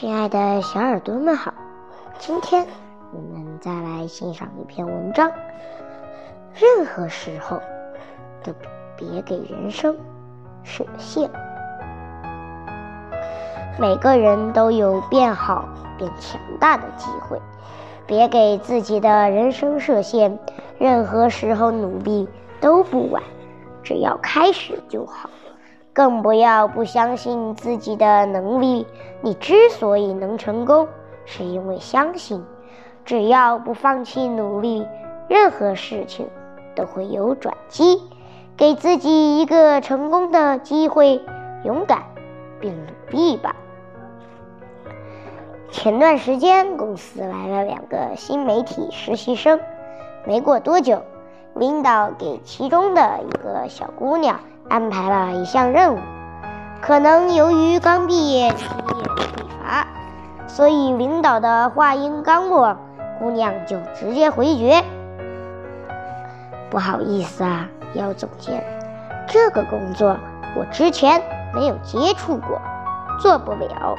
亲爱的小耳朵们好，今天我们再来欣赏一篇文章。任何时候都别给人生设限。每个人都有变好、变强大的机会，别给自己的人生设限。任何时候努力都不晚，只要开始就好。更不要不相信自己的能力。你之所以能成功，是因为相信。只要不放弃努力，任何事情都会有转机。给自己一个成功的机会，勇敢并努力吧。前段时间，公司来了两个新媒体实习生，没过多久，领导给其中的一个小姑娘。安排了一项任务，可能由于刚毕业，经验匮乏，所以领导的话音刚落，姑娘就直接回绝：“不好意思啊，姚总监，这个工作我之前没有接触过，做不了。”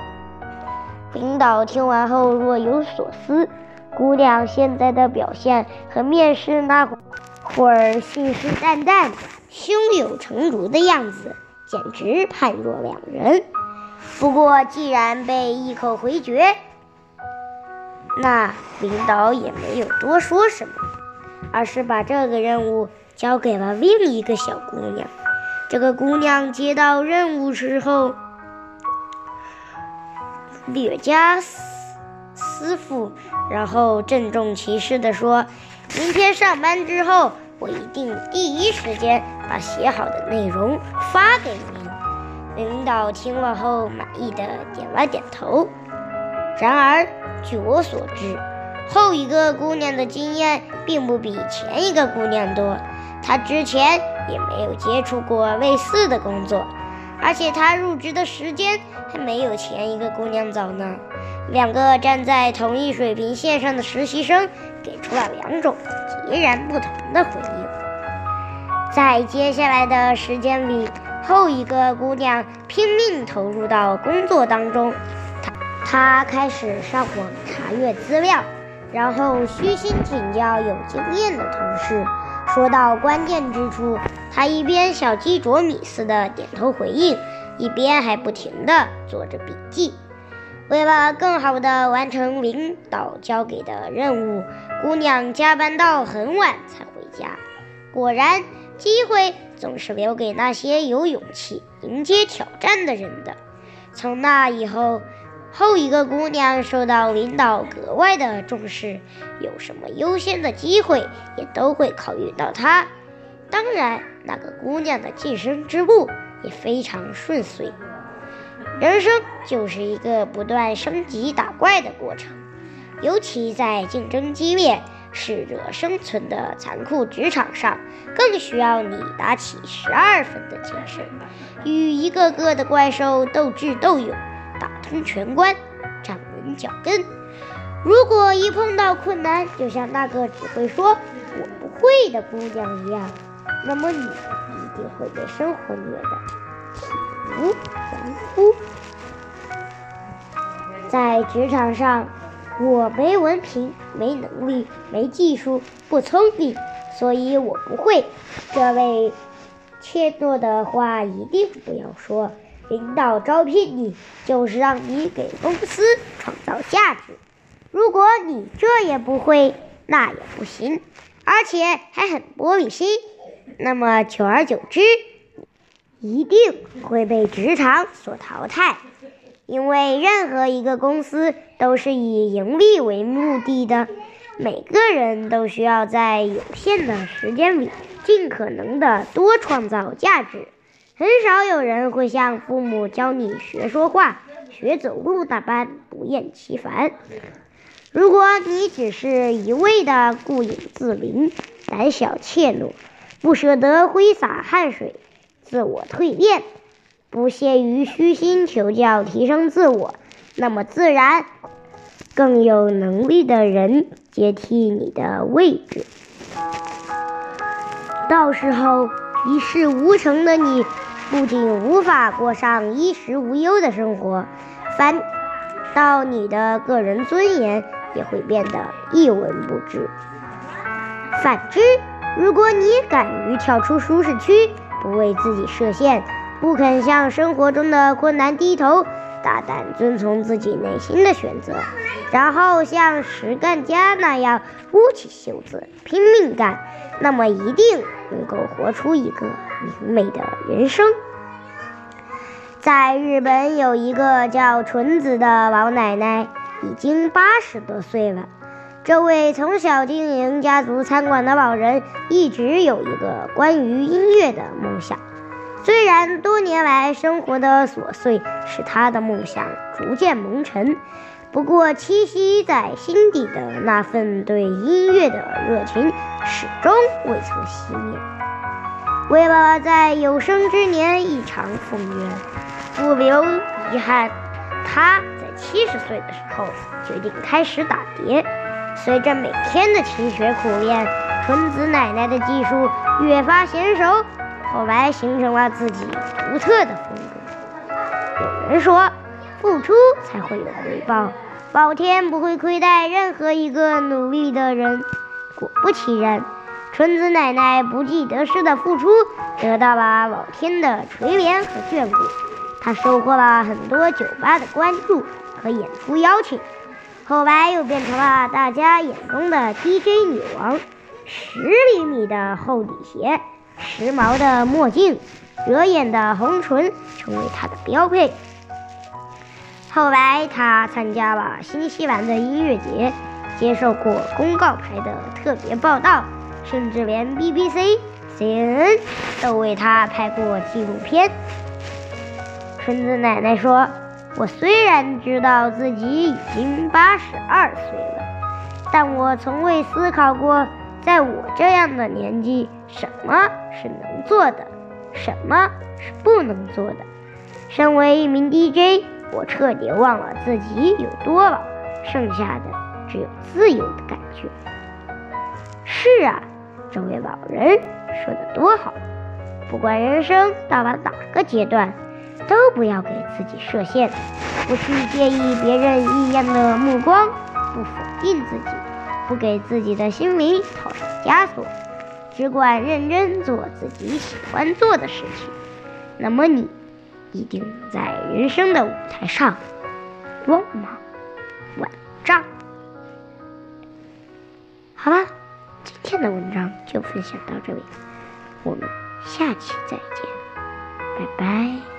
领导听完后若有所思，姑娘现在的表现和面试那会儿信誓旦旦。胸有成竹的样子，简直判若两人。不过，既然被一口回绝，那领导也没有多说什么，而是把这个任务交给了另一个小姑娘。这个姑娘接到任务之后，略加思思忖，然后郑重其事地说：“明天上班之后。”我一定第一时间把写好的内容发给您。领导听了后满意的点了点头。然而，据我所知，后一个姑娘的经验并不比前一个姑娘多。她之前也没有接触过类似的工作，而且她入职的时间还没有前一个姑娘早呢。两个站在同一水平线上的实习生给出了两种。截然不同的回应。在接下来的时间里，后一个姑娘拼命投入到工作当中。她她开始上网查阅资料，然后虚心请教有经验的同事。说到关键之处，她一边小鸡啄米似的点头回应，一边还不停地做着笔记。为了更好地完成领导交给的任务，姑娘加班到很晚才回家。果然，机会总是留给那些有勇气迎接挑战的人的。从那以后，后一个姑娘受到领导格外的重视，有什么优先的机会也都会考虑到她。当然，那个姑娘的晋升之路也非常顺遂。人生就是一个不断升级打怪的过程，尤其在竞争激烈、适者生存的残酷职场上，更需要你打起十二分的精神，与一个个的怪兽斗智斗勇，打通全关，站稳脚跟。如果一碰到困难，就像那个只会说“我不会”的姑娘一样，那么你一定会被生活虐的。无完肤。在职场上，我没文凭、没能力、没技术、不聪明，所以我不会。这位怯懦的话一定不要说。领导招聘你，就是让你给公司创造价值。如果你这也不会，那也不行，而且还很玻璃心，那么久而久之。一定会被职场所淘汰，因为任何一个公司都是以盈利为目的的，每个人都需要在有限的时间里尽可能的多创造价值。很少有人会像父母教你学说话、学走路那般不厌其烦。如果你只是一味的顾影自怜、胆小怯懦，不舍得挥洒汗水。自我蜕变，不屑于虚心求教提升自我，那么自然更有能力的人接替你的位置。到时候一事无成的你，不仅无法过上衣食无忧的生活，反到你的个人尊严也会变得一文不值。反之，如果你敢于跳出舒适区，不为自己设限，不肯向生活中的困难低头，大胆遵从自己内心的选择，然后像实干家那样撸起袖子拼命干，那么一定能够活出一个明媚的人生。在日本有一个叫纯子的老奶奶，已经八十多岁了。这位从小经营家族餐馆的老人，一直有一个关于音乐的梦想。虽然多年来生活的琐碎使他的梦想逐渐蒙尘，不过栖息在心底的那份对音乐的热情始终未曾熄灭。为了在有生之年一偿夙愿，不留遗憾，他在七十岁的时候决定开始打碟。随着每天的勤学苦练，纯子奶奶的技术越发娴熟。后来形成了自己独特的风格。有人说，付出才会有回报，老天不会亏待任何一个努力的人。果不其然，纯子奶奶不计得失的付出，得到了老天的垂怜和眷顾。她收获了很多酒吧的关注和演出邀请，后来又变成了大家眼中的 DJ 女王。十厘米的厚底鞋。时髦的墨镜，惹眼的红唇成为她的标配。后来，她参加了新西兰的音乐节，接受过公告牌的特别报道，甚至连 BBC、CNN 都为她拍过纪录片。春子奶奶说：“我虽然知道自己已经八十二岁了，但我从未思考过。”在我这样的年纪，什么是能做的，什么是不能做的？身为一名 DJ，我彻底忘了自己有多老，剩下的只有自由的感觉。是啊，这位老人说的多好！不管人生到了哪个阶段，都不要给自己设限，不去介意别人异样的目光，不否定自己。不给自己的心灵套上枷锁，只管认真做自己喜欢做的事情，那么你一定在人生的舞台上光芒万丈。好了，今天的文章就分享到这里，我们下期再见，拜拜。